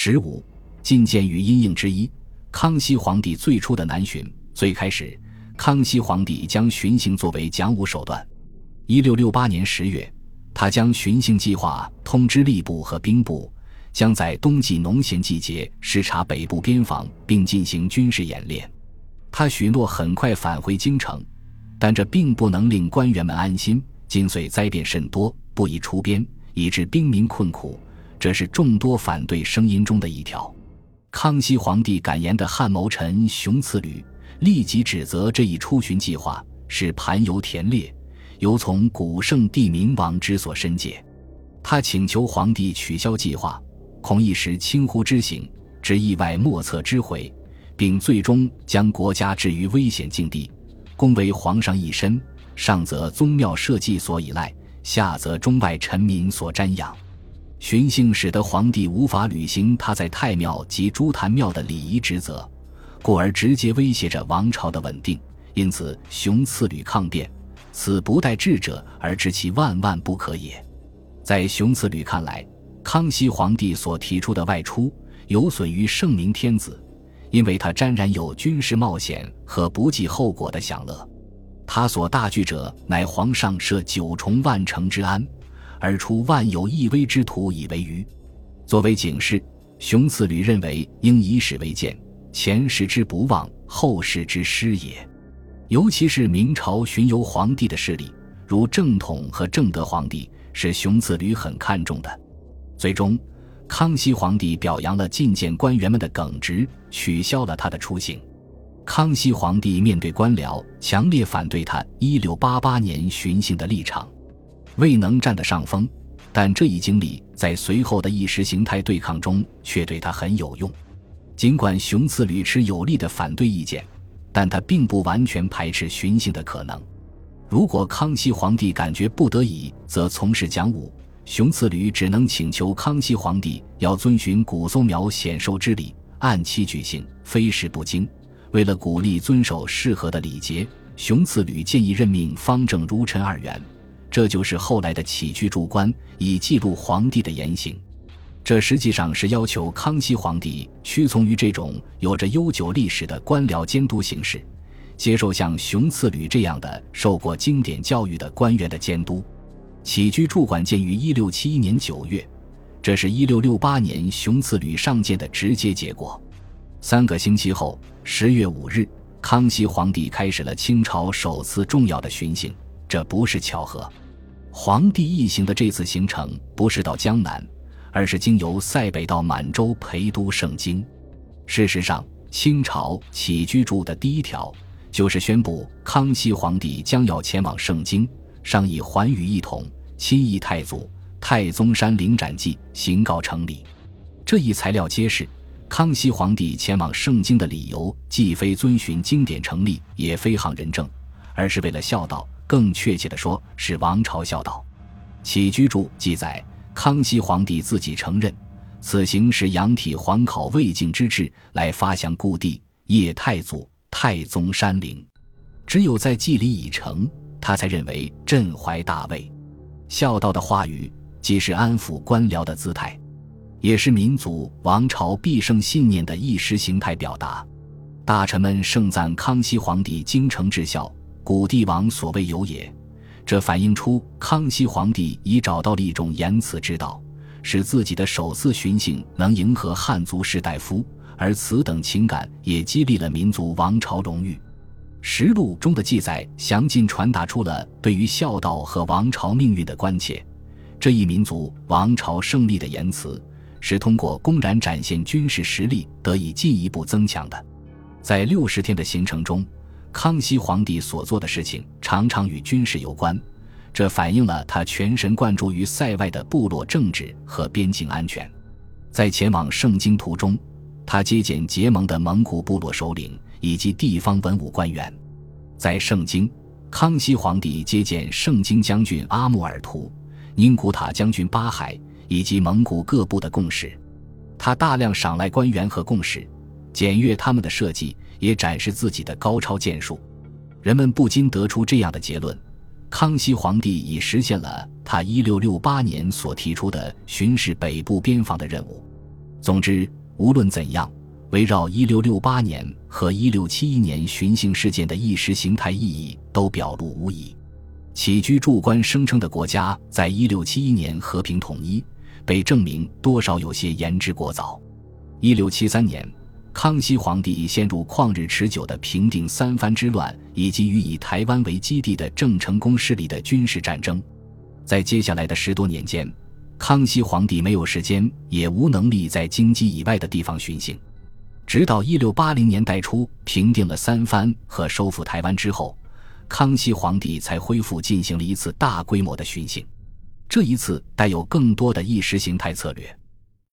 十五，进谏与阴应之一。康熙皇帝最初的南巡，最开始，康熙皇帝将巡行作为讲武手段。一六六八年十月，他将巡行计划通知吏部和兵部，将在冬季农闲季节视察北部边防，并进行军事演练。他许诺很快返回京城，但这并不能令官员们安心。今岁灾变甚多，不宜出边，以致兵民困苦，这是众多反对声音中的一条。康熙皇帝感言的汉谋臣熊赐履立即指责这一出巡计划是盘游田猎，由从古圣帝明王之所申解。他请求皇帝取消计划，恐一时轻忽之行，致意外莫测之悔，并最终将国家置于危险境地，恭为皇上一身。上则宗庙社稷所依赖，下则中外臣民所瞻仰。巡幸使得皇帝无法履行他在太庙及朱坛庙的礼仪职责，故而直接威胁着王朝的稳定。因此，熊赐履抗辩，此不待智者而知其万万不可也。在熊赐履看来，康熙皇帝所提出的外出有损于圣明天子，因为他沾染有军事冒险和不计后果的享乐。他所大惧者，乃皇上设九重万乘之安，而出万有一危之徒以为愚。作为警示，熊赐履认为应以史为鉴，前世之不忘，后世之失也。尤其是明朝巡游皇帝的势力，如正统和正德皇帝，是熊赐履很看重的。最终，康熙皇帝表扬了觐见官员们的耿直，取消了他的出行。康熙皇帝面对官僚，强烈反对他一六八八年巡幸的立场，未能占得上风。但这一经历在随后的意识形态对抗中却对他很有用。尽管熊赐履持有力的反对意见，但他并不完全排斥巡幸的可能。如果康熙皇帝感觉不得已，则从事讲武，熊赐履只能请求康熙皇帝要遵循古松苗显寿之礼，按期举行，非时不经。为了鼓励遵守适合的礼节，熊赐履建议任命方正如臣二员，这就是后来的起居注官，以记录皇帝的言行。这实际上是要求康熙皇帝屈从于这种有着悠久历史的官僚监督形式，接受像熊赐履这样的受过经典教育的官员的监督。起居注管建于一六七一年九月，这是一六六八年熊赐履上谏的直接结果。三个星期后，十月五日，康熙皇帝开始了清朝首次重要的巡行。这不是巧合。皇帝一行的这次行程不是到江南，而是经由塞北到满洲陪都盛京。事实上，清朝起居注的第一条就是宣布康熙皇帝将要前往盛京，商议寰宇一统，亲议太祖太宗山陵斩祭，行告成礼。这一材料揭示。康熙皇帝前往盛京的理由，既非遵循经典成立，也非行仁政，而是为了孝道。更确切地说，是王朝孝道。起居注记载，康熙皇帝自己承认，此行是仰体皇考魏晋之志，来发祥故地，叶太祖太宗山陵。只有在祭礼已成，他才认为朕怀大位。孝道的话语，既是安抚官僚的姿态。也是民族王朝必胜信念的意识形态表达。大臣们盛赞康熙皇帝精诚至孝，古帝王所谓有也。这反映出康熙皇帝已找到了一种言辞之道，使自己的首次巡幸能迎合汉族士大夫，而此等情感也激励了民族王朝荣誉。实录中的记载详尽传达出了对于孝道和王朝命运的关切。这一民族王朝胜利的言辞。是通过公然展现军事实力得以进一步增强的。在六十天的行程中，康熙皇帝所做的事情常常与军事有关，这反映了他全神贯注于塞外的部落政治和边境安全。在前往盛京途中，他接见结盟的蒙古部落首领以及地方文武官员。在盛京，康熙皇帝接见盛京将军阿木尔图、宁古塔将军巴海。以及蒙古各部的共识，他大量赏来官员和共识，检阅他们的设计，也展示自己的高超剑术。人们不禁得出这样的结论：康熙皇帝已实现了他一六六八年所提出的巡视北部边防的任务。总之，无论怎样，围绕1668年和1671年巡幸事件的意识形态意义都表露无遗。起居注官声称的国家在1671年和平统一，被证明多少有些言之过早。1673年，康熙皇帝陷入旷日持久的平定三藩之乱以及与以台湾为基地的郑成功势力的军事战争，在接下来的十多年间。康熙皇帝没有时间，也无能力在京畿以外的地方巡行。直到一六八零年代初平定了三藩和收复台湾之后，康熙皇帝才恢复进行了一次大规模的巡行。这一次带有更多的意识形态策略。